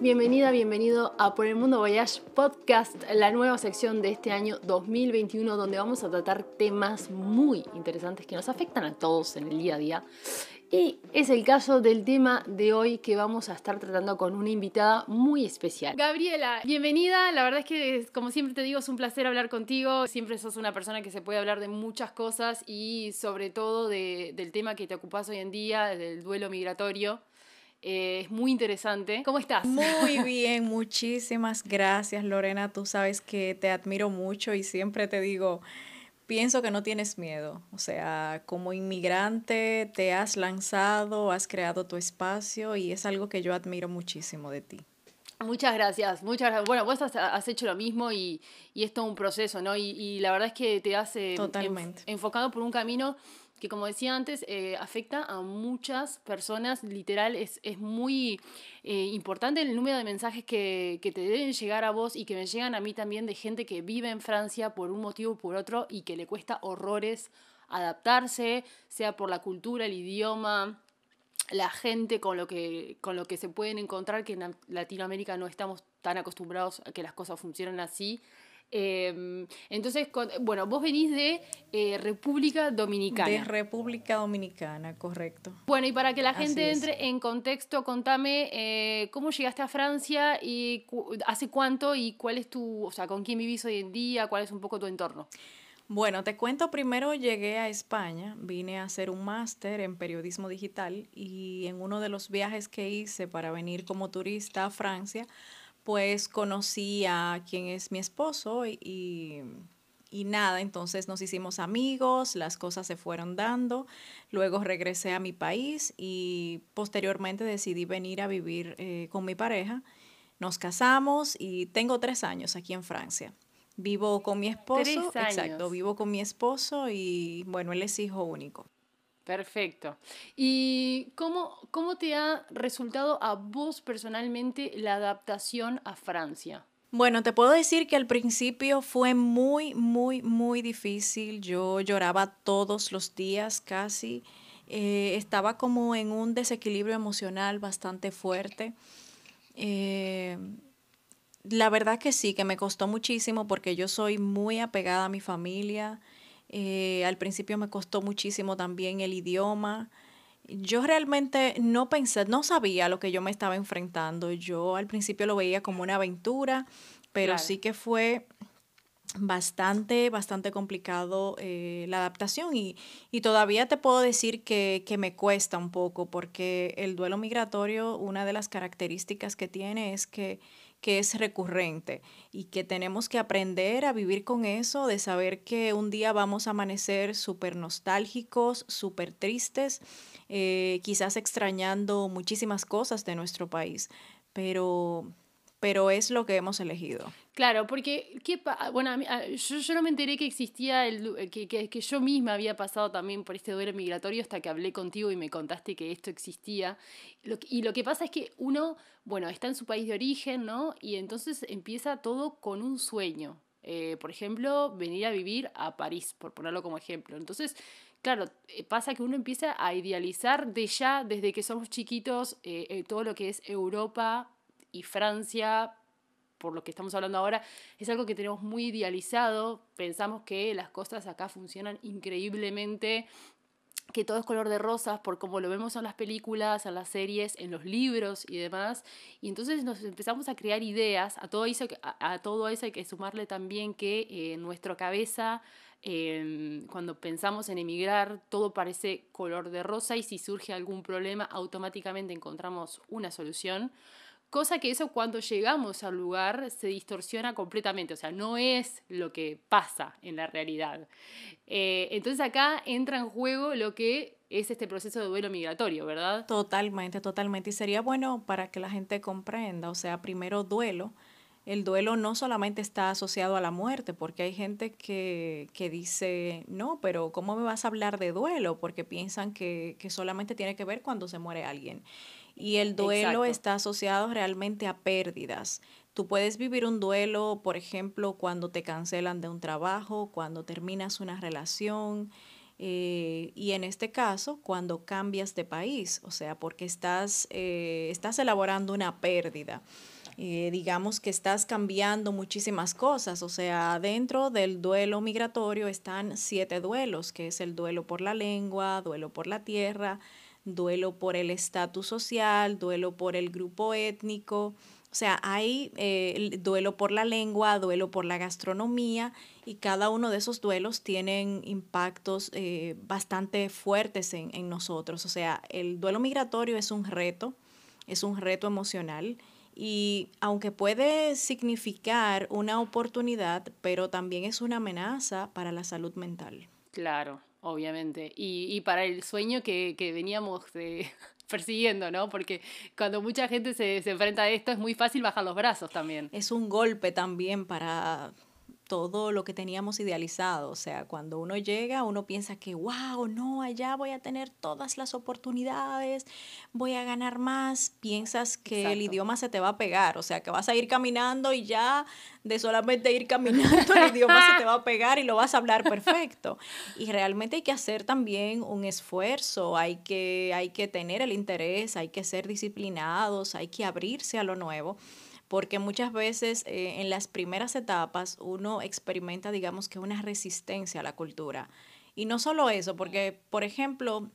Bienvenida, bienvenido a Por el Mundo Voyage Podcast, la nueva sección de este año 2021 donde vamos a tratar temas muy interesantes que nos afectan a todos en el día a día. Y es el caso del tema de hoy que vamos a estar tratando con una invitada muy especial. Gabriela, bienvenida. La verdad es que, como siempre te digo, es un placer hablar contigo. Siempre sos una persona que se puede hablar de muchas cosas y sobre todo del tema que te ocupas hoy en día, del duelo migratorio. Eh, es muy interesante. ¿Cómo estás? Muy bien, muchísimas gracias Lorena. Tú sabes que te admiro mucho y siempre te digo, pienso que no tienes miedo. O sea, como inmigrante te has lanzado, has creado tu espacio y es algo que yo admiro muchísimo de ti. Muchas gracias, muchas gracias. Bueno, vos has, hecho lo mismo y, y, es todo un proceso, ¿no? Y, la verdad es que te has eh, enfocado por un camino que como decía antes, eh, afecta a muchas personas, literal, es, es muy eh, importante el número de mensajes que, que, te deben llegar a vos y que me llegan a mí también de gente que vive en Francia por un motivo o por otro y que le cuesta horrores adaptarse, sea por la cultura, el idioma, la gente con lo que, con lo que se pueden encontrar, que en Latinoamérica no estamos tan acostumbrados a que las cosas funcionen así. Em, entonces, bueno, vos venís de eh, República Dominicana. De República Dominicana, correcto. Bueno, y para que la gente entre en contexto, contame eh, cómo llegaste a Francia y hace cuánto y cuál es tu, o sea, con quién vivís hoy en día, cuál es un poco tu entorno. Bueno, te cuento, primero llegué a España, vine a hacer un máster en periodismo digital y en uno de los viajes que hice para venir como turista a Francia, pues conocí a quien es mi esposo y, y, nada, entonces nos hicimos amigos, las cosas se fueron dando, luego regresé a mi país y posteriormente decidí venir a vivir eh, con mi pareja. Nos casamos y tengo tres años aquí en Francia. Vivo con mi esposo, exacto, vivo con mi esposo y bueno, él es hijo único. Perfecto. ¿Y cómo, cómo te ha resultado a vos personalmente la adaptación a Francia? Bueno, te puedo decir que al principio fue muy, muy, muy difícil. Yo lloraba todos los días casi. Eh, estaba como en un desequilibrio emocional bastante fuerte. Eh, la verdad que sí, que me costó muchísimo porque yo soy muy apegada a mi familia. Eh, al principio me costó muchísimo también el idioma. Yo realmente no pensé, no sabía lo que yo me estaba enfrentando. Yo al principio lo veía como una aventura, pero sí que fue bastante, bastante complicado eh, la adaptación y, y, todavía te puedo decir que, que, me cuesta un poco porque el duelo migratorio, una de las características que tiene es que que es recurrente y que tenemos que aprender a vivir con eso, de saber que un día vamos a amanecer súper nostálgicos, súper tristes, eh, quizás extrañando muchísimas cosas de nuestro país, pero pero es lo que hemos elegido. Claro, porque, ¿qué bueno, yo, yo, no me enteré que existía, el, que, que, que, yo misma había pasado también por este duelo migratorio hasta que hablé contigo y me contaste que esto existía. y lo que pasa es que uno, bueno, está en su país de origen, ¿no? Y entonces empieza todo con un sueño. Eh, por ejemplo, venir a vivir a París, por ponerlo como ejemplo. Entonces, claro, eh, pasa que uno empieza a idealizar de ya, desde que somos chiquitos, eh, todo lo que es Europa, y Francia, por lo que estamos hablando ahora, es algo que tenemos muy idealizado. Pensamos que las cosas acá funcionan increíblemente, que todo es color de rosas por como lo vemos en las películas, en las series, en los libros y demás. Y entonces nos empezamos a crear ideas. A todo eso, a, todo eso hay que sumarle también que eh, en nuestra cabeza, em, cuando pensamos en emigrar, todo parece color de rosa y si surge algún problema, automáticamente encontramos una solución. Cosa que eso cuando llegamos al lugar se distorsiona completamente, o sea, no es lo que pasa en la realidad. Eh, entonces acá entra en juego lo que es este proceso de duelo migratorio, ¿verdad? Totalmente, totalmente. Y sería bueno para que la gente comprenda, o sea, primero duelo. El duelo no solamente está asociado a la muerte, porque hay gente que, que dice, no, pero ¿cómo me vas a hablar de duelo? Porque piensan que, que solamente tiene que ver cuando se muere alguien. Y el duelo está asociado realmente a pérdidas. Tú puedes vivir un duelo, por ejemplo, cuando te cancelan de un trabajo, cuando terminas una relación, Eh, y en este caso, cuando cambias de país, o sea, porque estás, eh, estás elaborando una pérdida. Eh, digamos que estás cambiando muchísimas cosas, o sea, dentro del duelo migratorio están siete duelos, que es el duelo por la lengua, duelo por la tierra, duelo por el estatus social, duelo por el grupo étnico, o sea, hay eh, duelo por la lengua, duelo por la gastronomía y cada uno de esos duelos tienen impactos eh, bastante fuertes en, en, nosotros. O sea, el duelo migratorio es un reto, es un reto emocional y aunque puede significar una oportunidad, pero también es una amenaza para la salud mental. Claro, obviamente. Y, y para el sueño que, que veníamos persiguiendo, ¿no? Porque cuando mucha gente se, se enfrenta a esto es muy fácil bajar los brazos también. Es un golpe también para todo lo que teníamos idealizado. O sea, cuando uno llega, uno piensa que, wow, no, allá voy a tener todas las oportunidades, voy a ganar más. Piensas que el idioma se te va a pegar, o sea, que vas a ir caminando y ya de solamente ir caminando el idioma se te va a pegar y lo vas a hablar perfecto. Y realmente hay que hacer también un esfuerzo, hay que, hay que tener el interés, hay que ser disciplinados, hay que abrirse a lo nuevo porque muchas veces eh, en las primeras etapas uno experimenta, digamos que una resistencia a la cultura. Y no solo eso, porque, por ejemplo,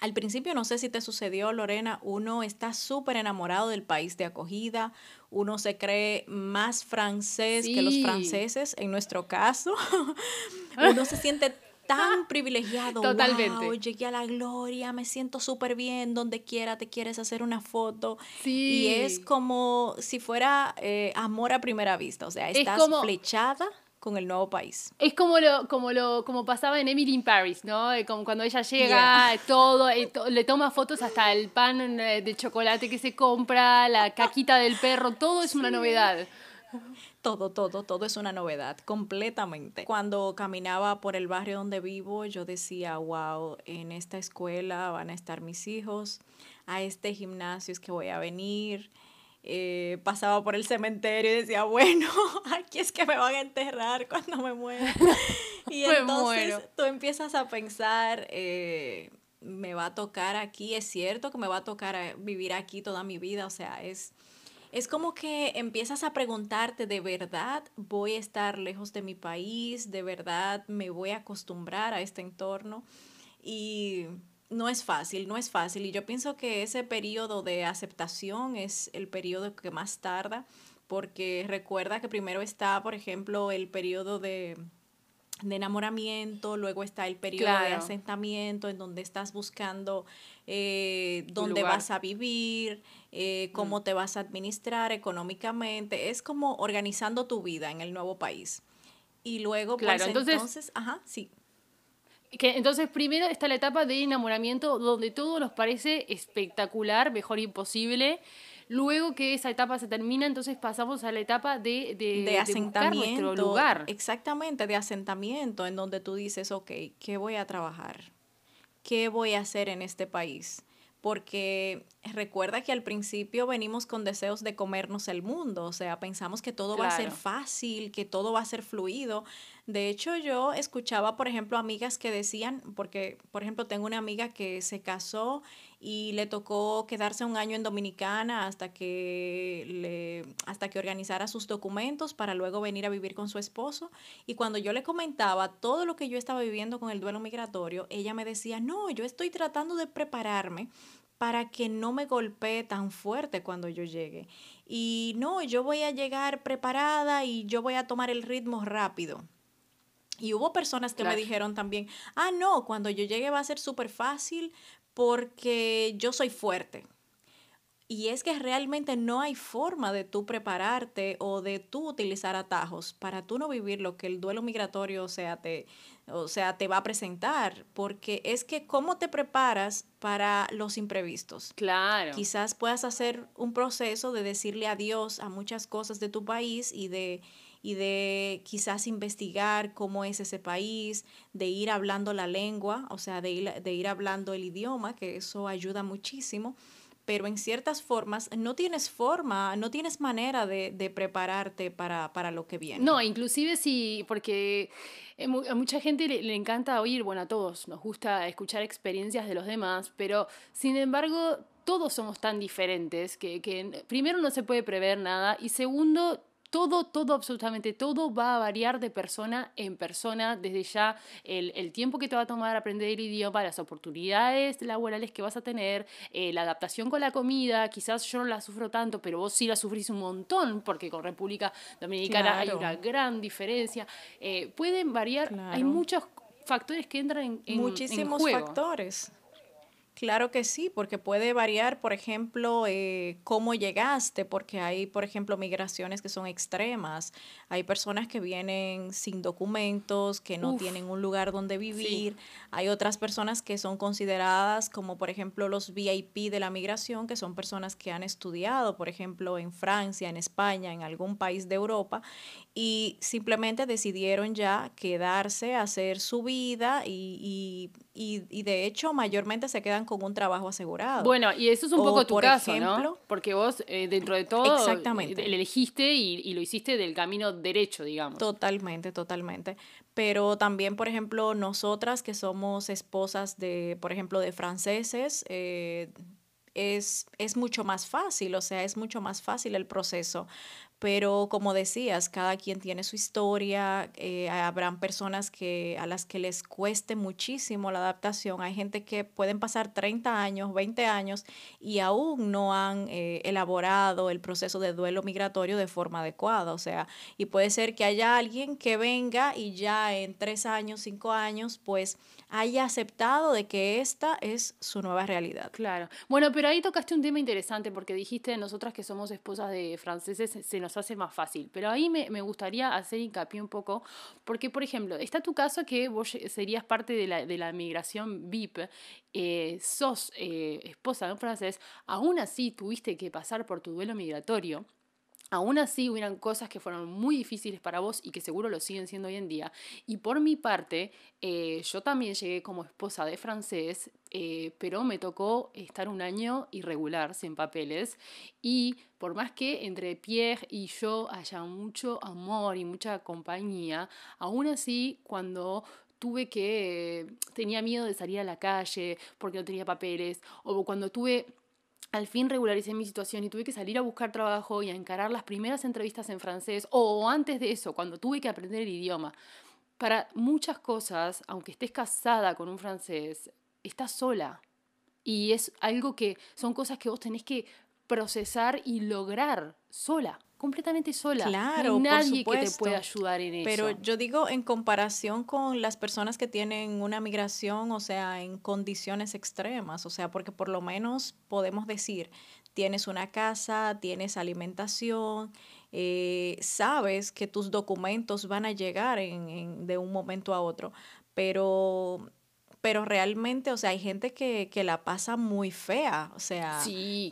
al principio, no sé si te sucedió, Lorena, uno está súper enamorado del país de acogida, uno se cree más francés que los franceses, en nuestro caso, uno se siente tan privilegiado. Totalmente. Wow, llegué a la gloria, me siento súper bien, donde quiera te quieres hacer una foto. Sí. Y es como si fuera eh, amor a primera vista, o sea, estás flechada con el nuevo país. Es como lo, como lo, como pasaba en Emily in Paris, ¿no? Como cuando ella llega, todo, eh, le toma fotos hasta el pan eh, de chocolate que se compra, la caquita del perro, todo es una novedad todo, todo, todo es una novedad, completamente. Cuando caminaba por el barrio donde vivo, yo decía, wow, en esta escuela van a estar mis hijos, a este gimnasio es que voy a venir. Eh, pasaba por el cementerio y decía, bueno, aquí es que me van a enterrar cuando me muera. Y entonces tú empiezas a pensar, eh, me va a tocar aquí, es cierto que me va a tocar eh, vivir aquí toda mi vida, o sea, es es como que empiezas a preguntarte, ¿de verdad voy a estar lejos de mi país? ¿De verdad me voy a acostumbrar a este entorno? Y no es fácil, no es fácil. Y yo pienso que ese periodo de aceptación es el periodo que más tarda, porque recuerda que primero está, por ejemplo, el periodo de, enamoramiento, luego está el periodo de asentamiento en donde estás buscando eh, dónde vas a vivir, eh, cómo mm. te vas a administrar económicamente. Es como organizando tu vida en el nuevo país. Y luego, pues entonces, ajá, sí. Que entonces primero está la etapa de enamoramiento donde todo nos parece espectacular, mejor imposible. Luego que esa etapa se termina, entonces pasamos a la etapa de, de, asentamiento. nuestro lugar. Exactamente, de asentamiento, en donde tú dices, ok, ¿qué voy a trabajar? ¿qué voy a hacer en este país? Porque recuerda que al principio venimos con deseos de comernos el mundo, o sea, pensamos que todo va a ser fácil, que todo va a ser fluido. De hecho, yo escuchaba, por ejemplo, amigas que decían, porque, por ejemplo, tengo una amiga que se casó y le tocó quedarse un año en Dominicana hasta que, le, hasta que organizara sus documentos para luego venir a vivir con su esposo. Y cuando yo le comentaba todo lo que yo estaba viviendo con el duelo migratorio, ella me decía, no, yo estoy tratando de prepararme para que no me golpee tan fuerte cuando yo llegue. Y no, yo voy a llegar preparada y yo voy a tomar el ritmo rápido. Y hubo personas que me dijeron también, ah, no, cuando yo llegue va a ser súper fácil porque yo soy fuerte. Y es que realmente no hay forma de tú prepararte o de tú utilizar atajos para tú no vivir lo que el duelo migratorio o sea, te, o sea, te va a presentar, porque es que cómo te preparas para los imprevistos. Claro. Quizás puedas hacer un proceso de decirle adiós a muchas cosas de tu país y de y de quizás investigar cómo es ese país, de ir hablando la lengua, o sea, de ir, de ir hablando el idioma, que eso ayuda muchísimo. pero en ciertas formas no tienes forma, no tienes manera de, de prepararte para, para, lo que viene. No, inclusive si, porque a mucha gente le, encanta oír, bueno, a todos nos gusta escuchar experiencias de los demás, pero sin embargo todos somos tan diferentes que, que primero no se puede prever nada y segundo todo, todo, absolutamente todo va a variar de persona en persona, desde ya el, el, tiempo que te va a tomar aprender el idioma, las oportunidades laborales que vas a tener, eh, la adaptación con la comida, quizás yo no la sufro tanto, pero vos sí la sufrís un montón, porque con República Dominicana hay una gran diferencia. Eh, pueden variar, hay muchos factores que entran en, en Muchísimos factores. Claro que sí, porque puede variar, por ejemplo, eh, cómo llegaste, porque hay, por ejemplo, migraciones que son extremas. Hay personas que vienen sin documentos, que no tienen un lugar donde vivir. Hay otras personas que son consideradas como, por ejemplo, los VIP de la migración, que son personas que han estudiado, por ejemplo, en Francia, en España, en algún país de Europa, y simplemente decidieron ya quedarse, hacer su vida y, y, y de hecho mayormente se quedan con un trabajo asegurado. Bueno, y eso es un poco tu caso, ¿no? Porque vos, eh, dentro de todo, exactamente. le elegiste y, lo hiciste del camino derecho, digamos. Totalmente, totalmente. Pero también, por ejemplo, nosotras que somos esposas de, por ejemplo, de franceses, eh, es, es mucho más fácil, o sea, es mucho más fácil el proceso pero como decías, cada quien tiene su historia, eh, habrán personas que, a las que les cueste muchísimo la adaptación, hay gente que pueden pasar 30 años, 20 años y aún no han eh, elaborado el proceso de duelo migratorio de forma adecuada, o sea, y puede ser que haya alguien que venga y ya en tres años, cinco años, pues haya aceptado de que esta es su nueva realidad. Claro. Bueno, pero ahí tocaste un tema interesante porque dijiste nosotras que somos esposas de franceses se nos hace más fácil, pero ahí me, me gustaría hacer hincapié un poco porque, por ejemplo, está tu caso que vos serías parte de la, de la migración VIP, eh, sos eh, esposa de un francés, aún así tuviste que pasar por tu duelo migratorio Aún así hubieran cosas que fueron muy difíciles para vos y que seguro lo siguen siendo hoy en día. Y por mi parte, eh, yo también llegué como esposa de francés, eh, pero me tocó estar un año irregular, sin papeles. Y por más que entre Pierre y yo haya mucho amor y mucha compañía, aún así cuando tuve que, tenía miedo de salir a la calle porque no tenía papeles, o cuando tuve al fin regularicé mi situación y tuve que salir a buscar trabajo y a encarar las primeras entrevistas en francés o antes de eso, cuando tuve que aprender el idioma. Para muchas cosas, aunque estés casada con un francés, estás sola. Y es algo que son cosas que vos tenés que procesar y lograr sola completamente sola. Claro, no hay nadie que te pueda ayudar en eso. Pero yo digo en comparación con las personas que tienen una migración, o sea, en condiciones extremas, o sea, porque por lo menos podemos decir, tienes una casa, tienes alimentación, eh, sabes que tus documentos van a llegar en, de un momento a otro, pero pero realmente, o sea, hay gente que, que la pasa muy fea. O sea,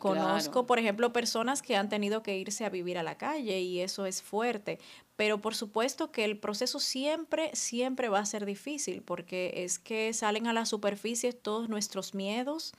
conozco, por ejemplo, personas que han tenido que irse a vivir a la calle y eso es fuerte. Pero por supuesto que el proceso siempre, siempre va a ser difícil porque es que salen a la superficie todos nuestros miedos,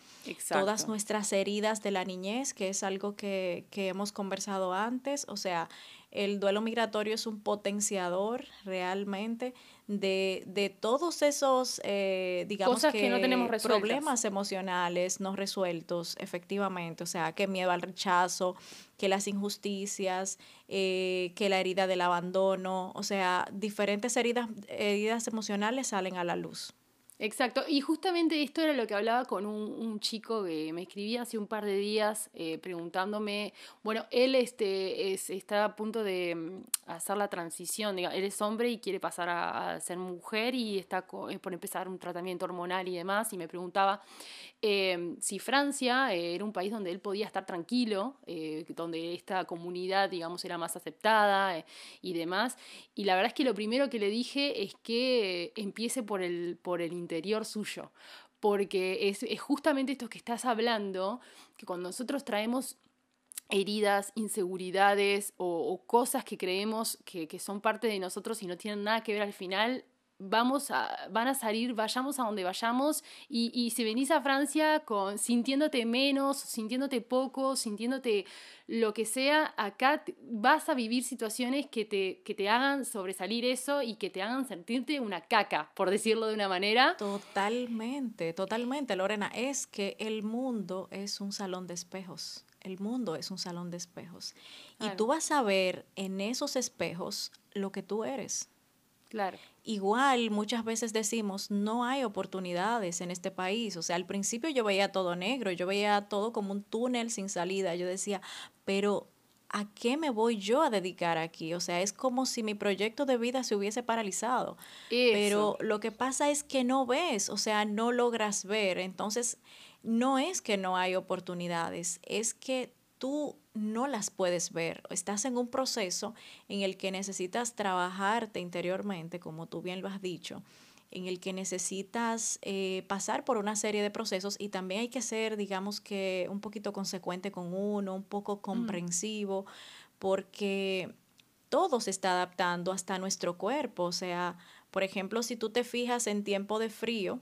todas nuestras heridas de la niñez, que es algo que, que hemos conversado antes. O sea, el duelo migratorio es un potenciador realmente de, de todos esos, eh, digamos que, no tenemos problemas emocionales no resueltos, efectivamente. O sea, que miedo al rechazo, que las injusticias, eh, que la herida del abandono, o sea, diferentes heridas, heridas emocionales salen a la luz. Exacto, y justamente esto era lo que hablaba con un, un chico que me escribía hace un par de días eh, preguntándome, bueno, él este, es, está a punto de mm, hacer la transición, digamos, él es hombre y quiere pasar a, ser mujer y está eh, por empezar un tratamiento hormonal y demás, y me preguntaba eh, si Francia era un país donde él podía estar tranquilo, donde esta comunidad, digamos, era más aceptada y demás, y la verdad es que lo primero que le dije es que empiece por el, por el interior suyo, porque es, justamente esto que estás hablando, que cuando nosotros traemos heridas, inseguridades o, cosas que creemos que, son parte de nosotros y no tienen nada que ver al final, vamos a, van a salir, vayamos a donde vayamos, y, y si venís a Francia con, sintiéndote menos, sintiéndote poco, sintiéndote lo que sea, acá vas a vivir situaciones que te, que te hagan sobresalir eso y que te hagan sentirte una caca, por decirlo de una manera. Totalmente, totalmente, Lorena. Es que el mundo es un salón de espejos. El mundo es un salón de espejos. Y tú vas a ver en esos espejos lo que tú eres. Claro. Igual muchas veces decimos, no hay oportunidades en este país. O sea, al principio yo veía todo negro, yo veía todo como un túnel sin salida. Yo decía, pero ¿a qué me voy yo a dedicar aquí? O sea, es como si mi proyecto de vida se hubiese paralizado. Pero lo que pasa es que no ves, o sea, no logras ver. Entonces, no es que no hay oportunidades, es que tú no las puedes ver. Estás en un proceso en el que necesitas trabajarte interiormente, como tú bien lo has dicho, en el que necesitas eh, pasar por una serie de procesos y también hay que ser, digamos que, un poquito consecuente con uno, un poco mm. comprensivo, porque todo se está adaptando hasta nuestro cuerpo. O sea, por ejemplo, si tú te fijas en tiempo de frío,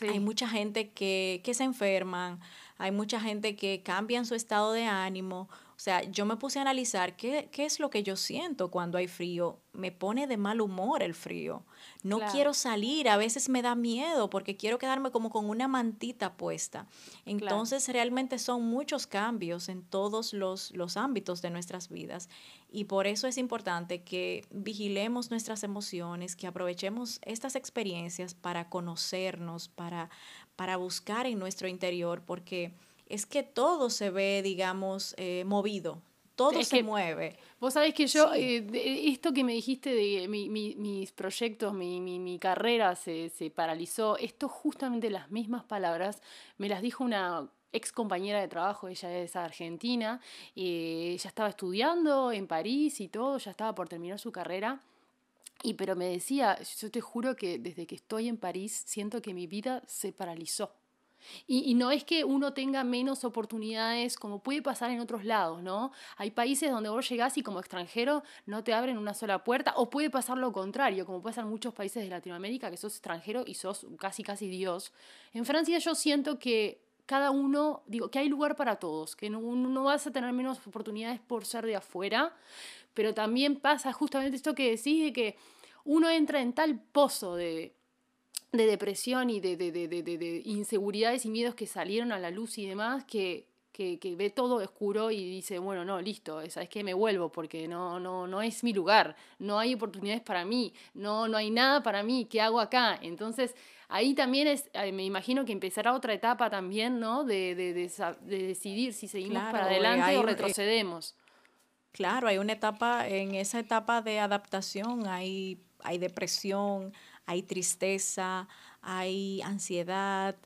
hay mucha gente que, que se enferman, hay mucha gente que cambia su estado de ánimo. O sea, yo me puse a analizar qué, qué es lo que yo siento cuando hay frío. Me pone de mal humor el frío. No quiero salir, a veces me da miedo porque quiero quedarme como con una mantita puesta. Entonces, realmente son muchos cambios en todos los, los ámbitos de nuestras vidas. Y por eso es importante que vigilemos nuestras emociones, que aprovechemos estas experiencias para conocernos, para para buscar en nuestro interior, porque es que todo se ve, digamos, eh, movido, todo se mueve. Vos sabés que yo, eh, esto que me dijiste de mi, mis proyectos, mi, mi, carrera se, se, paralizó, esto justamente las mismas palabras me las dijo una ex compañera de trabajo, ella es argentina, eh, ella estaba estudiando en París y todo, ya estaba por terminar su carrera y pero me decía, yo te juro que desde que estoy en París siento que mi vida se paralizó. Y, no es que uno tenga menos oportunidades como puede pasar en otros lados, ¿no? Hay países donde vos llegás y como extranjero no te abren una sola puerta, o puede pasar lo contrario, como puede ser en muchos países de Latinoamérica, que sos extranjero y sos casi, casi Dios. En Francia yo siento que cada uno, digo, que hay lugar para todos, que no, no vas a tener menos oportunidades por ser de afuera, pero también pasa justamente esto que decís de que uno entra en tal pozo de, de depresión y de, de, de, inseguridades y miedos que salieron a la luz y demás, que, que, que, ve todo oscuro y dice, bueno, no, listo, es que me vuelvo porque no, no, no es mi lugar, no hay oportunidades para mí, no, no hay nada para mí, ¿qué hago acá? Entonces, ahí también es, eh, me imagino que empezará otra etapa también, ¿no? De, de, de, decidir si seguimos para adelante o retrocedemos. Claro, hay una etapa, en esa etapa de adaptación hay, hay depresión, hay tristeza, hay ansiedad,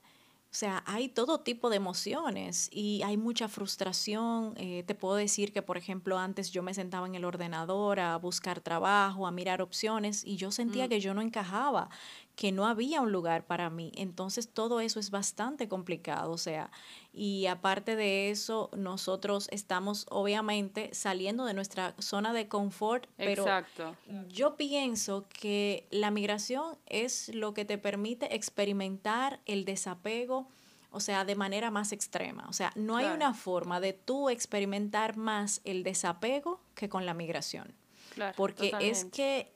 o sea, hay todo tipo de emociones y hay mucha frustración. Eh, te puedo decir que, por ejemplo, antes yo me sentaba en el ordenador a buscar trabajo, a mirar opciones y yo sentía mm. que yo no encajaba, que no había un lugar para mí. Entonces todo eso es bastante complicado, o sea, y aparte de eso, nosotros estamos obviamente saliendo de nuestra zona de confort, pero Exacto. yo pienso que la migración es lo que te permite experimentar el desapego, o sea, de manera más extrema. O sea, no hay una forma de tú experimentar más el desapego que con la migración. Claro, porque es que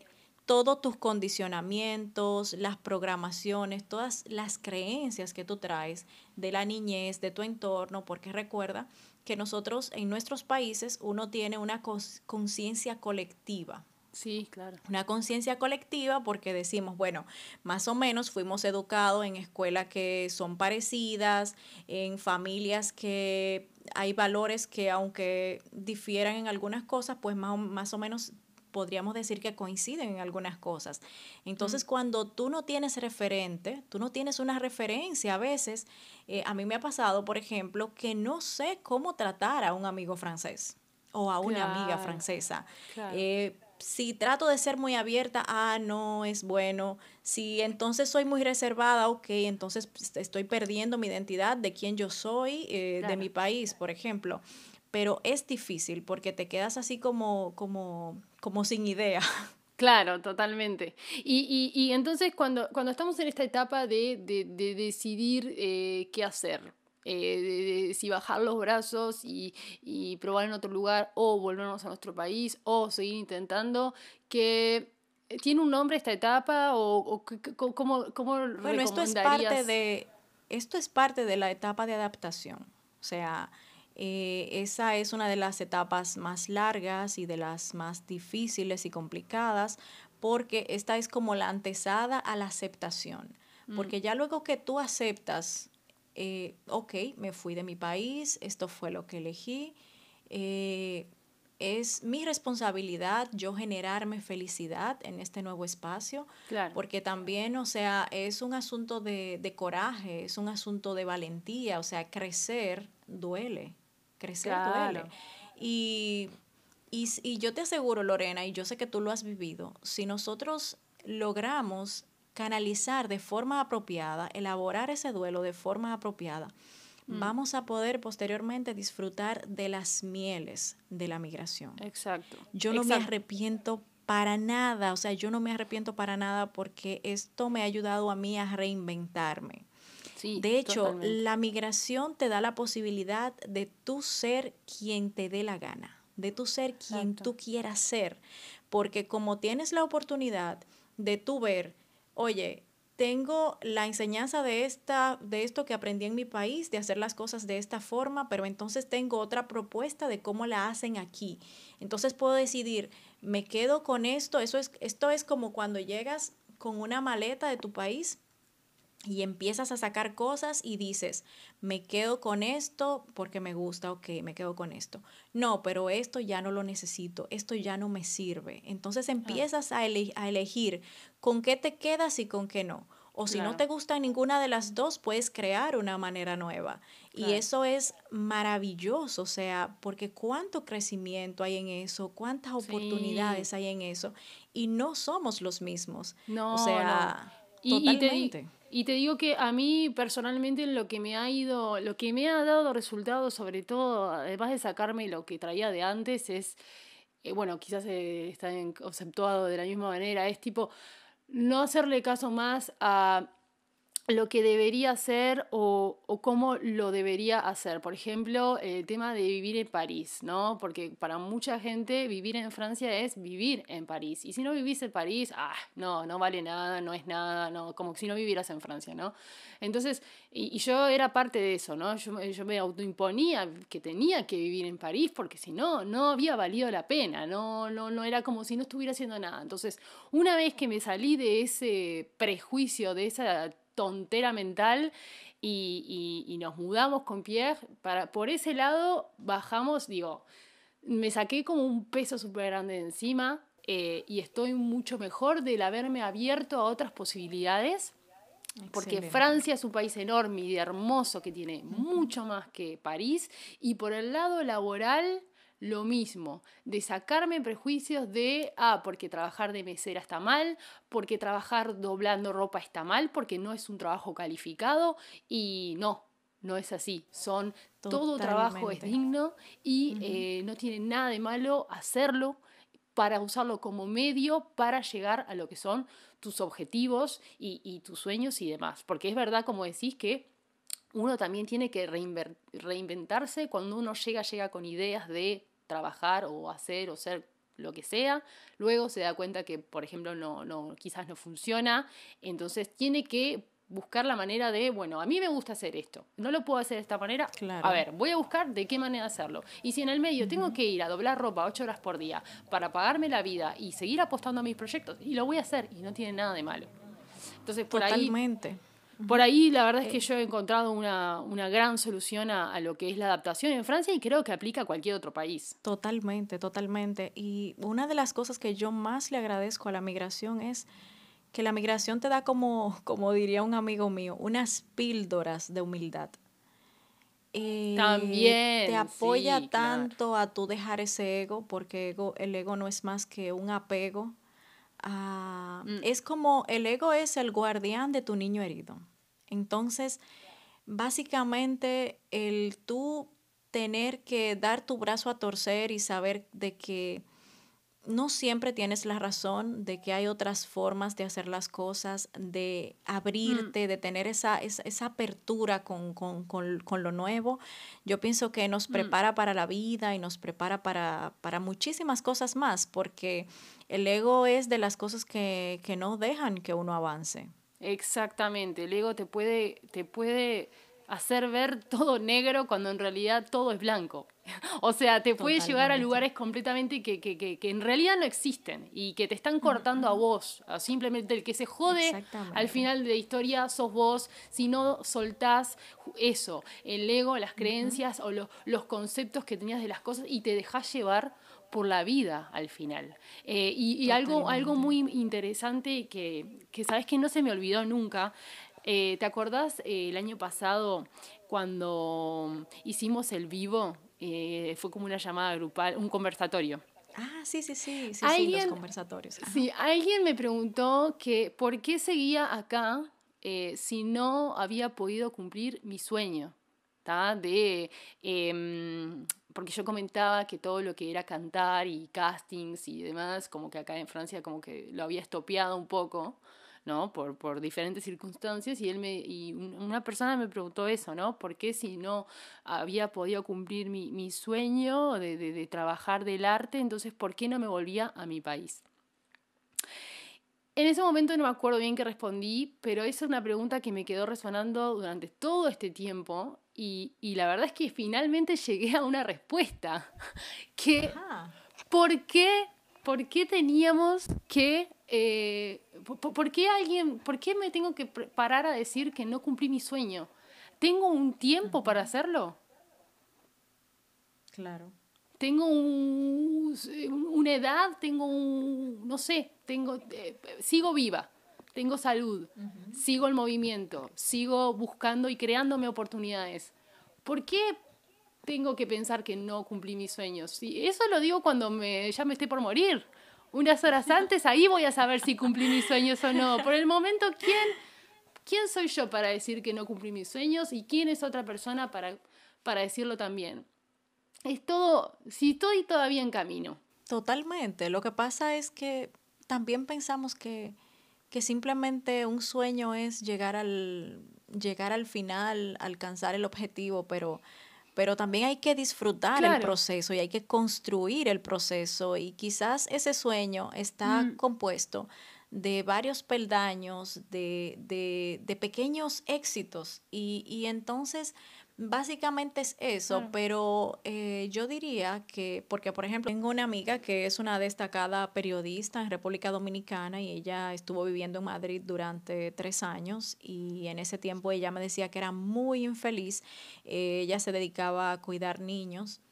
todos tus condicionamientos, las programaciones, todas las creencias que tú traes de la niñez, de tu entorno, porque recuerda que nosotros en nuestros países uno tiene una conciencia colectiva. Sí, claro. Una conciencia colectiva porque decimos, bueno, más o menos fuimos educados en escuelas que son parecidas, en familias que hay valores que aunque difieran en algunas cosas, pues más, más o menos podríamos decir que coinciden en algunas cosas. Entonces, cuando tú no tienes referente, tú no tienes una referencia a veces, eh, a mí me ha pasado, por ejemplo, que no sé cómo tratar a un amigo francés o a una amiga francesa. Eh, si trato de ser muy abierta, ah, no es bueno. Si entonces soy muy reservada, ok, entonces pues, estoy perdiendo mi identidad de quién yo soy, eh, de mi país, por ejemplo. Pero es difícil porque te quedas así como, como como sin idea. Claro, totalmente. Y, y, y entonces cuando, cuando estamos en esta etapa de, de, de decidir eh, qué hacer, eh, de, si bajar los brazos y, y, probar en otro lugar o volvernos a nuestro país o seguir intentando, que tiene un nombre esta etapa o, o cómo, cómo bueno, esto es parte de esto es parte de la etapa de adaptación. O sea, eh, esa es una de las etapas más largas y de las más difíciles y complicadas porque esta es como la antesada a la aceptación. Mm. Porque ya luego que tú aceptas, eh, ok, me fui de mi país, esto fue lo que elegí, eh, es mi responsabilidad yo generarme felicidad en este nuevo espacio, porque también, o sea, es un asunto de, de, coraje, es un asunto de valentía, o sea, crecer duele crecer duele. Y, y, yo te aseguro, Lorena, y yo sé que tú lo has vivido, si nosotros logramos canalizar de forma apropiada, elaborar ese duelo de forma apropiada, mm. vamos a poder posteriormente disfrutar de las mieles de la migración. Exacto. Yo no me arrepiento para nada, o sea, yo no me arrepiento para nada porque esto me ha ayudado a mí a reinventarme de hecho, la migración te da la posibilidad de tú ser quien te dé la gana, de tú ser quien tú quieras ser, porque como tienes la oportunidad de tú ver, oye, tengo la enseñanza de esta de esto que aprendí en mi país de hacer las cosas de esta forma, pero entonces tengo otra propuesta de cómo la hacen aquí. Entonces puedo decidir, me quedo con esto, eso es esto es como cuando llegas con una maleta de tu país y empiezas a sacar cosas y dices, me quedo con esto porque me gusta, ok, me quedo con esto. No, pero esto ya no lo necesito, esto ya no me sirve. Entonces empiezas a, elegir con qué te quedas y con qué no. O si no te gusta ninguna de las dos, puedes crear una manera nueva. Y eso es maravilloso, o sea, porque cuánto crecimiento hay en eso, cuántas oportunidades hay en eso. Y no somos los mismos. No, o sea, totalmente. Y te digo que a mí personalmente lo que me ha ido, lo que me ha dado resultado, sobre todo, además de sacarme lo que traía de antes, es, eh, bueno, quizás eh, está conceptuado de la misma manera, es tipo no hacerle caso más a lo que debería hacer o, o, cómo lo debería hacer. Por ejemplo, el tema de vivir en París, ¿no? Porque para mucha gente vivir en Francia es vivir en París. Y si no vivís en París, ah, no, no vale nada, no es nada, no, como si no vivieras en Francia, ¿no? Entonces, y, yo era parte de eso, ¿no? Yo, yo me autoimponía que tenía que vivir en París porque si no, no había valido la pena, no, no, no era como si no estuviera haciendo nada. Entonces, una vez que me salí de ese prejuicio, de esa tontera mental y, y, nos mudamos con Pierre. Para, por ese lado bajamos, digo, me saqué como un peso súper grande de encima eh, y estoy mucho mejor del haberme abierto a otras posibilidades. Porque Francia es un país enorme y hermoso que tiene mucho más que París. Y por el lado laboral, lo mismo, de sacarme prejuicios de, ah, porque trabajar de mesera está mal, porque trabajar doblando ropa está mal, porque no es un trabajo calificado y no, no es así. Son, todo trabajo es digno y eh, no tiene nada de malo hacerlo para usarlo como medio para llegar a lo que son tus objetivos y, y tus sueños y demás. Porque es verdad, como decís, que uno también tiene que reinventarse cuando uno llega, llega con ideas de trabajar o hacer o ser lo que sea, luego se da cuenta que, por ejemplo, no, no, quizás no funciona, entonces tiene que buscar la manera de, bueno, a mí me gusta hacer esto, no lo puedo hacer de esta manera, claro. a ver, voy a buscar de qué manera hacerlo. Y si en el medio tengo que ir a doblar ropa ocho horas por día para pagarme la vida y seguir apostando a mis proyectos, y lo voy a hacer, y no tiene nada de malo. Entonces, por Totalmente. ahí por ahí la verdad es que yo he encontrado una, una gran solución a, a, lo que es la adaptación en Francia y creo que aplica a cualquier otro país. Totalmente, totalmente. Y una de las cosas que yo más le agradezco a la migración es que la migración te da como, como diría un amigo mío, unas píldoras de humildad. Eh, También. Te apoya tanto a tú dejar ese ego, porque ego, el ego no es más que un apego. A, mm. Es como el ego es el guardián de tu niño herido. Entonces, básicamente, el tú tener que dar tu brazo a torcer y saber de que no siempre tienes la razón de que hay otras formas de hacer las cosas, de Mm. abrirte, de tener esa, esa, esa apertura con, con- con- con lo nuevo. Yo pienso que nos Mm. prepara para la vida y nos prepara para, para muchísimas cosas más, porque el ego es de las cosas que, que no dejan que uno avance. Exactamente, el ego te puede, te puede hacer ver todo negro cuando en realidad todo es blanco. O sea, te puede llevar a lugares completamente que, que, que, que en realidad no existen y que te están cortando a vos. A Simplemente el que se jode al final de la historia sos vos si no soltás eso, el ego, las creencias o lo- los conceptos que tenías de las cosas y te dejás llevar por la vida al final. Eh, y y algo, algo muy interesante que, que sabes que no se me olvidó nunca. eh, ¿Te acordás eh, el año pasado cuando hicimos el vivo? Eh, fue como una llamada grupal, un conversatorio. Ah, sí, sí, sí, sí, sí, Alguien- los conversatorios. Ajá. Sí, alguien me preguntó que por qué seguía acá eh, si no había podido cumplir mi sueño, ¿tá? De, em, porque yo comentaba que todo lo que era cantar y castings y demás, como que acá en Francia como que lo había estopeado un poco, ¿no? Por, por diferentes circunstancias y él me y un- una persona me preguntó eso, ¿no? ¿Por qué si no había podido cumplir mi, mi sueño de, de, de trabajar del arte, entonces por qué no me volvía a mi país? En ese momento no me acuerdo bien qué respondí, pero esa es una pregunta que me quedó resonando durante todo este tiempo y, y la verdad es que finalmente llegué a una respuesta. Que, Ajá. ¿por qué, por qué teníamos que... eh, por, por qué alguien, por qué me tengo que parar a decir que no cumplí mi sueño? ¿Tengo un tiempo para hacerlo? Claro. tengo un- una edad, tengo un, no sé, tengo, eh, sigo viva, tengo salud, sigo el movimiento, sigo buscando y creándome oportunidades. ¿Por qué tengo que pensar que no cumplí mis sueños? Sí, eso lo digo cuando me, ya me esté por morir. Unas horas antes, ahí voy a saber si cumplí mis sueños o no. Por el momento, ¿quién, quién soy yo para decir que no cumplí mis sueños y quién es otra persona para, para decirlo también? Es todo, si estoy todavía en camino. Totalmente. Lo que pasa es que también pensamos que, que simplemente un sueño es llegar al, llegar al final, alcanzar el objetivo, pero, pero también hay que disfrutar el proceso y hay que construir el proceso y quizás ese sueño está Mm. compuesto de varios peldaños, de, de, de pequeños éxitos y, y entonces básicamente es eso, pero eh, yo diría que, porque por ejemplo, tengo una amiga que es una destacada periodista en República Dominicana y ella estuvo viviendo en Madrid durante tres años y en ese tiempo ella me decía que era muy infeliz, eh, ella se dedicaba a cuidar niños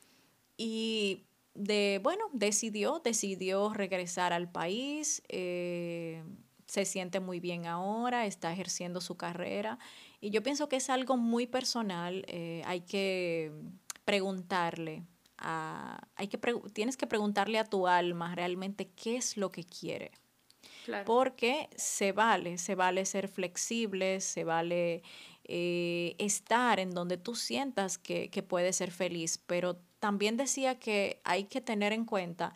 y de, bueno, decidió, decidió regresar al país, eh, se siente muy bien ahora, está ejerciendo su carrera y yo pienso que es algo muy personal, eh, hay que preguntarle, a, hay que pregu- tienes que preguntarle a tu alma realmente qué es lo que quiere Claro. porque se vale, se vale ser flexible, se vale eh, estar en donde tú sientas que, que puedes ser feliz, pero también decía que hay que tener en cuenta,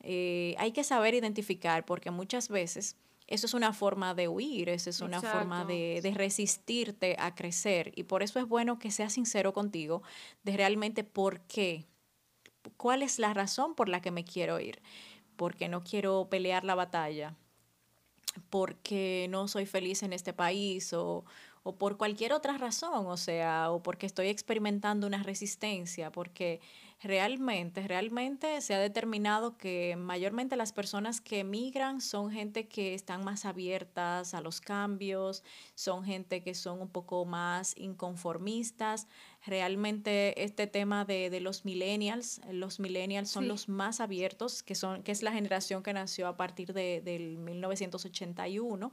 eh, hay que saber identificar, porque muchas veces eso es una forma de huir, eso es una forma de, de resistirte a crecer, y por eso es bueno que seas sincero contigo de realmente por qué, cuál es la razón por la que me quiero ir, porque no quiero pelear la batalla, porque no soy feliz en este país o, o por cualquier otra razón, o sea, o porque estoy experimentando una resistencia, porque realmente, realmente se ha determinado que mayormente las personas que emigran son gente que están más abiertas a los cambios, son gente que son un poco más inconformistas. Realmente este tema de, de los millennials, los millennials son Sí. los más abiertos, que, son, que es la generación que nació a partir de, del 1981,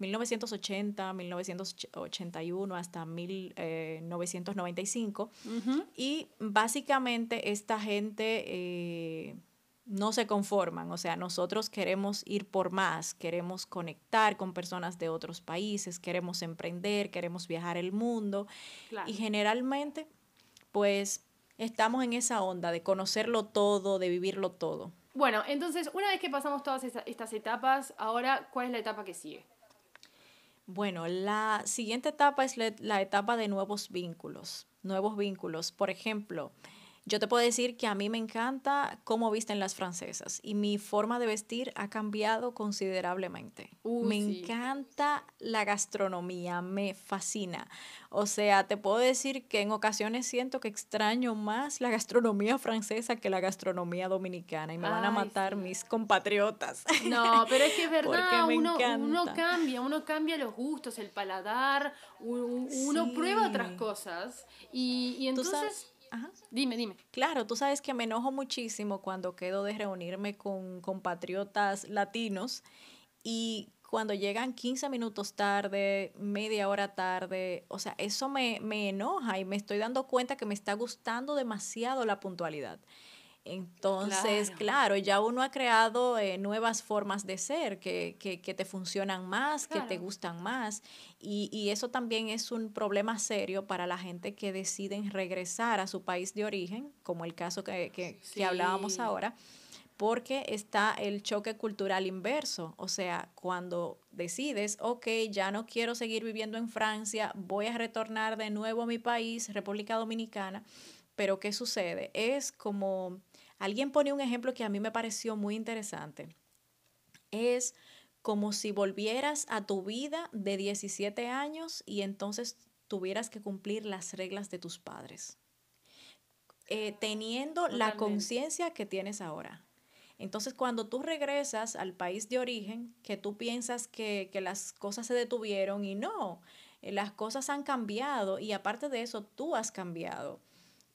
1980, 1981 hasta 1995. Ujú. Y básicamente esta gente eh, no se conforman, o sea, nosotros queremos ir por más, queremos conectar con personas de otros países, queremos emprender, queremos viajar el mundo Claro. y generalmente pues estamos en esa onda de conocerlo todo, de vivirlo todo. Bueno, entonces, una vez que pasamos todas estas etapas, ahora, ¿cuál es la etapa que sigue? Bueno, la siguiente etapa es la etapa de nuevos vínculos. Nuevos vínculos. Por ejemplo, yo te puedo decir que a mí me encanta cómo visten las francesas y mi forma de vestir ha cambiado considerablemente. me encanta la gastronomía, me fascina. O sea, te puedo decir que en ocasiones siento que extraño más la gastronomía francesa que la gastronomía dominicana y me van a matar mis compatriotas. No, pero es que es verdad, uno, uno, cambia, uno cambia los gustos, el paladar, uno, prueba otras cosas y, y entonces... Dime, dime. Claro, tú sabes que me enojo muchísimo cuando quedo de reunirme con compatriotas latinos y cuando llegan 15 minutos tarde, media hora tarde, o sea, eso me, me enoja y me estoy dando cuenta que me está gustando demasiado la puntualidad. Entonces, claro, ya uno ha creado eh, nuevas formas de ser que, que, que te funcionan más, que te gustan más. Y, y, eso también es un problema serio para la gente que deciden regresar a su país de origen, como el caso que, que hablábamos ahora, porque está el choque cultural inverso. O sea, cuando decides, ok, ya no quiero seguir viviendo en Francia, voy a retornar de nuevo a mi país, República Dominicana. Pero ¿qué sucede? Es como Alguien pone un ejemplo que a mí me pareció muy interesante. Es como si volvieras a tu vida de 17 años y entonces tuvieras que cumplir las reglas de tus padres, eh, teniendo la conciencia que tienes ahora. Entonces, cuando tú regresas al país de origen, que tú piensas que, que las cosas se detuvieron y no, eh, las cosas han cambiado y aparte de eso, tú has cambiado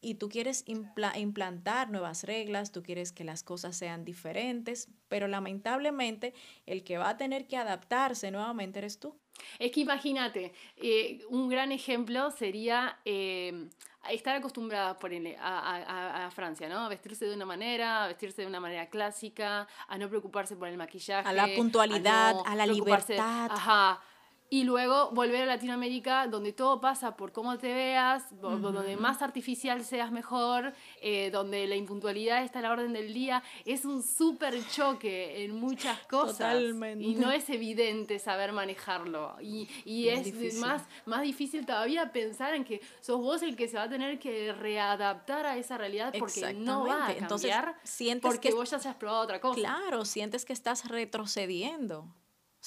y tú quieres implantar nuevas reglas, tú quieres que las cosas sean diferentes, pero lamentablemente el que va a tener que adaptarse nuevamente eres tú. Es que imagínate, eh, un gran ejemplo sería eh, estar acostumbrada por a, a, Francia, ¿no? A vestirse de una manera, a vestirse de una manera clásica, a no preocuparse por el maquillaje. A la puntualidad, a, la libertad. Ajá, y luego volver a Latinoamérica donde todo pasa por cómo te veas, donde más artificial seas mejor, eh, donde la impuntualidad está a la orden del día. Es un súper choque en muchas cosas. Totalmente. Y no es evidente saber manejarlo. Y, y es, más, más difícil todavía pensar en que sos vos el que se va a tener que readaptar a esa realidad porque no va a cambiar Entonces, sientes porque vos ya se has probado otra cosa. Claro, sientes que estás retrocediendo.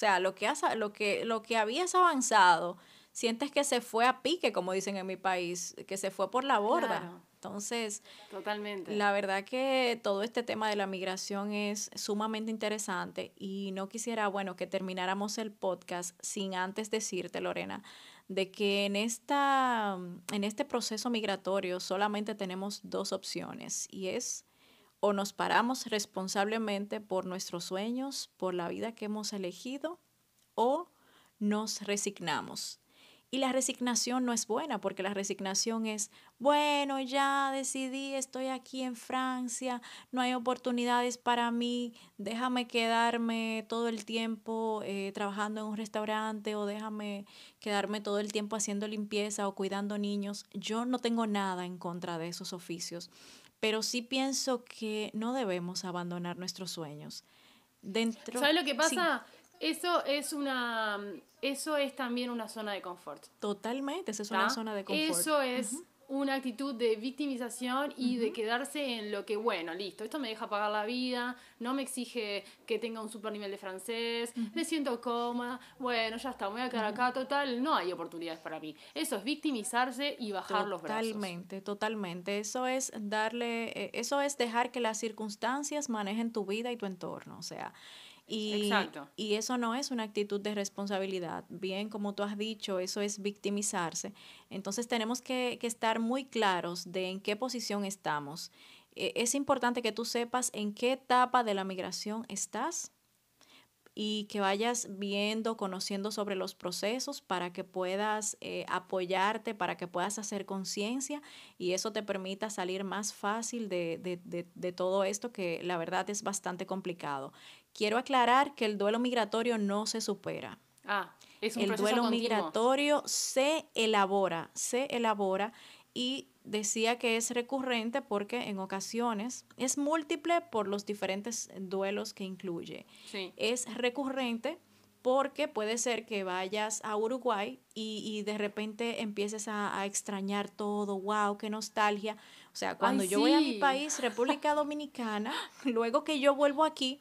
O sea, lo que, has, lo que, lo que habías avanzado, sientes que se fue a pique, como dicen en mi país, que se fue por la borda. Entonces, totalmente. La verdad que todo este tema de la migración es sumamente interesante y no quisiera, bueno, que termináramos el podcast sin antes decirte, Lorena, de que en esta en este proceso migratorio solamente tenemos dos opciones y es o nos paramos responsablemente por nuestros sueños, por la vida que hemos elegido, o nos resignamos. Y la resignación no es buena porque la resignación es, bueno, ya decidí, estoy aquí en Francia, no hay oportunidades para mí, déjame quedarme todo el tiempo eh, trabajando en un restaurante o déjame quedarme todo el tiempo haciendo limpieza o cuidando niños. Yo no tengo nada en contra de esos oficios pero sí pienso que no debemos abandonar nuestros sueños. Dentro, ¿Sabes lo que pasa? Eso es una eso es también una zona de confort. Totalmente, esa es una zona de confort. Eso es una actitud de victimización y de quedarse en lo que, bueno, listo, esto me deja pagar la vida, no me exige que tenga un super nivel de francés, me siento cómoda, bueno, ya está, me voy a quedar acá, total, no hay oportunidades para mí. Eso es victimizarse y bajar los brazos. Totalmente, totalmente. Eso es darle, eh, eso es dejar que las circunstancias manejen tu vida y tu entorno, o sea, y, y, eso no es una actitud de responsabilidad. Bien, como tú has dicho, eso es victimizarse. Entonces tenemos que, que estar muy claros de en qué posición estamos. E, es importante que tú sepas en qué etapa de la migración estás y que vayas viendo, conociendo sobre los procesos para que puedas eh, apoyarte, para que puedas hacer conciencia y eso te permita salir más fácil de, de, de, de, todo esto que la verdad es bastante complicado. Quiero aclarar que el duelo migratorio no se supera. Ah, es un el duelo migratorio se elabora, se elabora y decía que es recurrente porque en ocasiones es múltiple por los diferentes duelos que incluye. Es recurrente porque puede ser que vayas a Uruguay y, de repente empieces a, extrañar todo, wow, qué nostalgia. O sea, cuando yo voy a mi país, República Dominicana, luego que yo vuelvo aquí,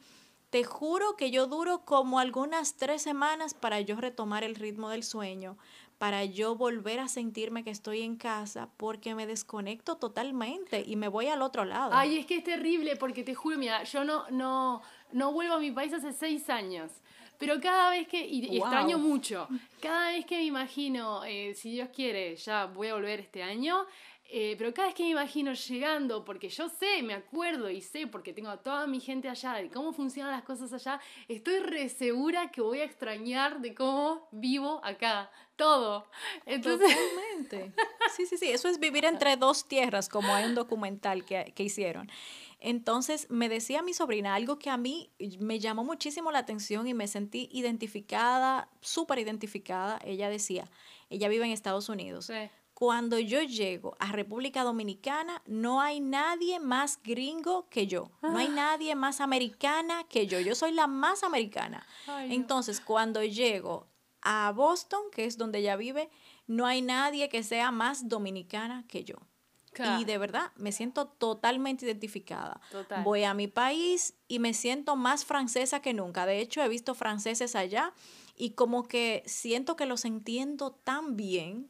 te juro que yo duro como algunas tres semanas para yo retomar el ritmo del sueño, para yo volver a sentirme que estoy en casa, porque me desconecto totalmente y me voy al otro lado. Ay, es que es terrible, porque te juro, mira, yo no, no, no vuelvo a mi país hace seis años. Pero cada vez que, y, extraño mucho, cada vez que me imagino, eh, si Dios quiere, ya voy a volver este año, eh, pero cada vez que me imagino llegando, porque yo sé, me acuerdo y sé, porque tengo a toda mi gente allá, de cómo funcionan las cosas allá, estoy re segura que voy a extrañar de cómo vivo acá. Todo. Entonces... Totalmente. Sí, sí, sí. Eso es vivir entre dos tierras, como hay un documental que, que hicieron. Entonces me decía mi sobrina algo que a mí me llamó muchísimo la atención y me sentí identificada, súper identificada. Ella decía, ella vive en Estados Unidos. Cuando yo llego a República Dominicana, no hay nadie más gringo que yo. No hay ah. nadie más americana que yo. Yo soy la más americana. Entonces, cuando llego a Boston, que es donde ella vive, no hay nadie que sea más dominicana que yo. Y de verdad me siento totalmente identificada. Voy a mi país y me siento más francesa que nunca. De hecho, he visto franceses allá y como que siento que los entiendo tan bien.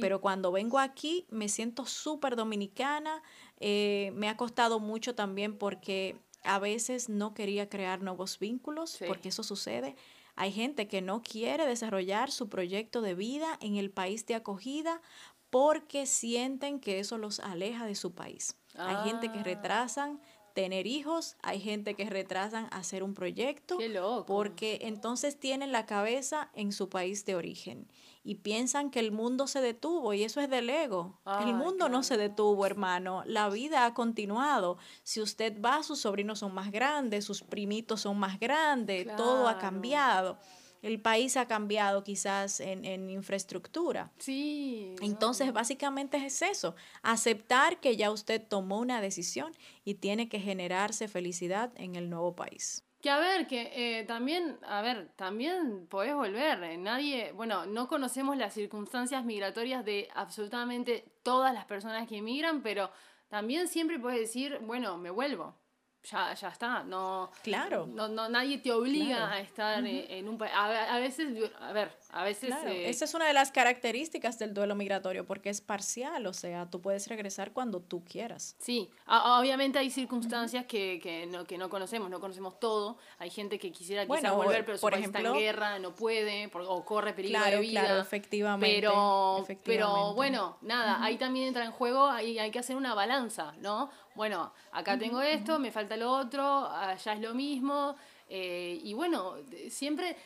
Pero cuando vengo aquí me siento súper dominicana. Eh, me ha costado mucho también porque a veces no quería crear nuevos vínculos, porque eso sucede. Hay gente que no quiere desarrollar su proyecto de vida en el país de acogida porque sienten que eso los aleja de su país. Hay gente que ah. retrasan tener hijos, hay gente que retrasan hacer un proyecto, porque entonces tienen la cabeza en su país de origen y piensan que el mundo se detuvo y eso es del ego. el mundo no se detuvo, hermano, la vida ha continuado. Si usted va, sus sobrinos son más grandes, sus primitos son más grandes, todo ha cambiado el país ha cambiado quizás en, infraestructura. Sí. Entonces, básicamente es eso, aceptar que ya usted tomó una decisión y tiene que generarse felicidad en el nuevo país. Que a ver, que eh, también, a ver, también podés volver. Eh, nadie, bueno, no conocemos las circunstancias migratorias de absolutamente todas las personas que emigran, pero también siempre puedes decir, bueno, me vuelvo ya, ya está. No, claro. No, no, nadie te obliga a estar en un país. A, veces, a ver, a veces... Eh, esa es una de las características del duelo migratorio, porque es parcial, o sea, tú puedes regresar cuando tú quieras. Sí, obviamente hay circunstancias que, que, no, que no conocemos, no conocemos todo. Hay gente que quisiera quizás volver, pero su por ejemplo, está en guerra, no puede, o corre peligro de vida. Claro, efectivamente. Pero, pero bueno, nada, ahí también entra en juego, ahí hay que hacer una balanza, ¿no? Bueno, acá tengo esto, me falta lo otro, allá es lo mismo. Eh, y bueno, siempre,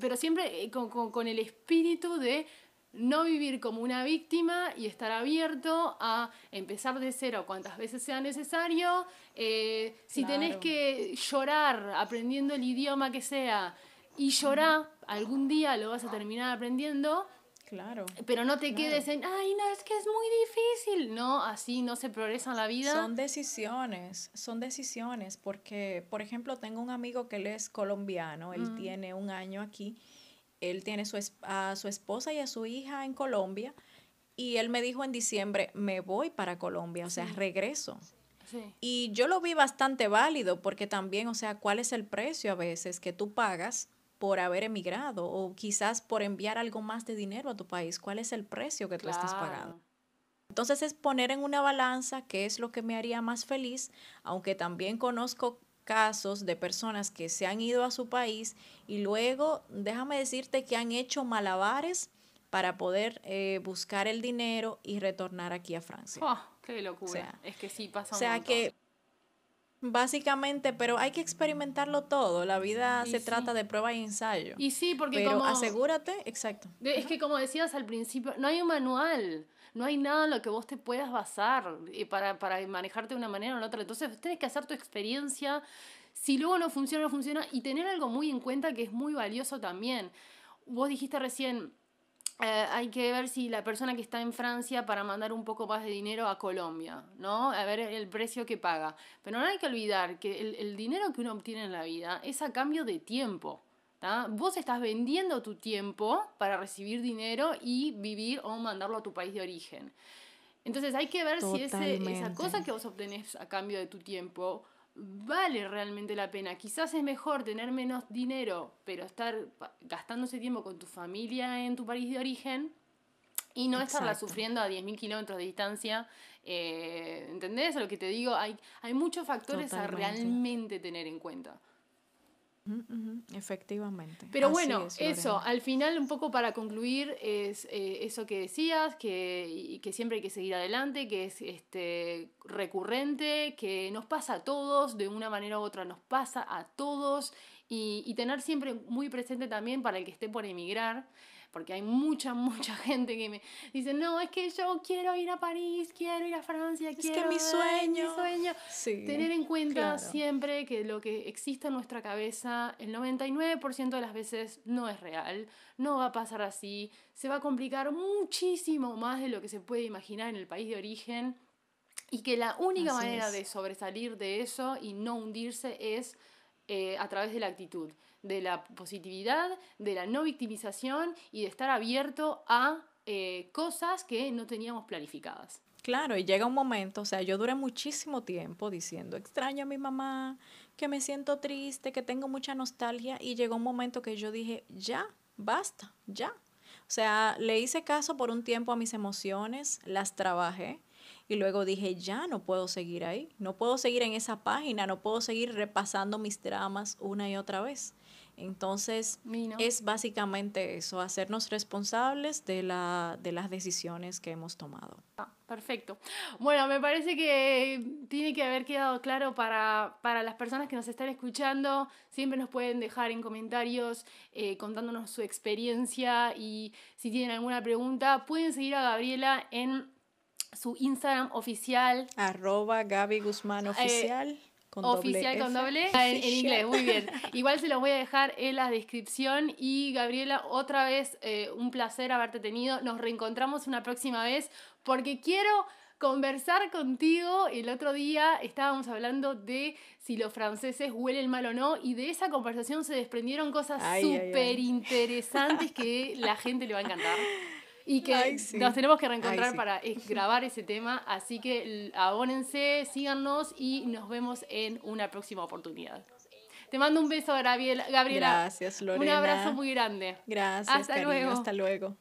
pero siempre eh, con, el espíritu de no vivir como una víctima y estar abierto a empezar de cero cuantas veces sea necesario. Eh, si tenés que llorar aprendiendo el idioma que sea y llorar, algún día lo vas a terminar aprendiendo Claro. Pero no te quedes en, ay, no, es que es muy difícil. No, así no se progresa en la vida. Son decisiones, son decisiones, porque, por ejemplo, tengo un amigo que él es colombiano, él mm. tiene un año aquí, él tiene su, a su esposa y a su hija en Colombia, y él me dijo en diciembre, me voy para Colombia, o sea, regreso. Sí. Y yo lo vi bastante válido, porque también, o sea, ¿cuál es el precio a veces que tú pagas? Por haber emigrado o quizás por enviar algo más de dinero a tu país. ¿Cuál es el precio que tú estás pagando? Entonces es poner en una balanza qué es lo que me haría más feliz, aunque también conozco casos de personas que se han ido a su país y luego, déjame decirte que han hecho malabares para poder eh, buscar el dinero y retornar aquí a Francia. Oh, ¡Qué locura! es que sí pasa O sea que Básicamente, pero hay que experimentarlo todo. La vida se trata de prueba y ensayo. Y sí, porque pero como... asegúrate, exacto. Es que como decías al principio, no hay un manual. No hay nada en lo que vos te puedas basar para, para manejarte de una manera o de otra. Entonces, tienes que hacer tu experiencia. Si luego no funciona, no funciona. Y tener algo muy en cuenta que es muy valioso también. Vos dijiste recién, eh, hay que ver si la persona que está en Francia para mandar un poco más de dinero a Colombia, ¿no? A ver el precio que paga. Pero no hay que olvidar que el, el dinero que uno obtiene en la vida es a cambio de tiempo. Vos estás vendiendo tu tiempo para recibir dinero y vivir o mandarlo a tu país de origen. Entonces hay que ver si ese, esa cosa que vos obtenés a cambio de tu tiempo vale realmente la pena. Quizás es mejor tener menos dinero, pero estar gastando ese tiempo con tu familia en tu país de origen y no estarla sufriendo a 10.000 kilómetros de distancia. Eh, ¿Entendés lo que te digo? Hay, hay muchos factores a realmente tener en cuenta. Efectivamente. Pero bueno, eso, al final un poco para concluir es eh, eso que decías, que, que siempre hay que seguir adelante, que es este, recurrente, que nos pasa a todos, de una manera u otra nos pasa a todos, y, y tener siempre muy presente también para el que esté por emigrar, porque hay mucha, mucha gente que me dice, no, es que yo quiero ir a París, quiero ir a Francia, es quiero... que mi sueño... Mi sueño. Tener en cuenta siempre que lo que existe en nuestra cabeza, el 99% de las veces no es real, no va a pasar así, se va a complicar muchísimo más de lo que se puede imaginar en el país de origen y que la única manera de sobresalir de eso y no hundirse es eh, a través de la actitud de la positividad, de la no victimización y de estar abierto a eh, cosas que no teníamos planificadas. Claro, y llega un momento, o sea, yo duré muchísimo tiempo diciendo, extraño a mi mamá, que me siento triste, que tengo mucha nostalgia, y llegó un momento que yo dije, ya, basta, ya. O sea, le hice caso por un tiempo a mis emociones, las trabajé, y luego dije, ya no puedo seguir ahí, no puedo seguir en esa página, no puedo seguir repasando mis dramas una y otra vez. Entonces, es básicamente eso, hacernos responsables de, la, de las decisiones que hemos tomado. Ah, perfecto. Bueno, me parece que tiene que haber quedado claro para, las personas que nos están escuchando. Siempre nos pueden dejar en comentarios eh, contándonos su experiencia y si tienen alguna pregunta, pueden seguir a Gabriela en su Instagram oficial. Arroba Gaby Guzmán eh, Oficial oficial con doble en, inglés, muy bien. Igual se los voy a dejar en la descripción y Gabriela, otra vez eh, un placer haberte tenido. Nos reencontramos una próxima vez porque quiero conversar contigo. El otro día estábamos hablando de si los franceses huelen mal o no y de esa conversación se desprendieron cosas súper interesantes que la gente le va a encantar y que nos tenemos que reencontrar para grabar ese tema. Así que abónense, síganos y nos vemos en una próxima oportunidad. Te mando un beso, Gabriela. Gracias, Lorena. Un abrazo muy grande. Gracias, hasta luego. Hasta luego.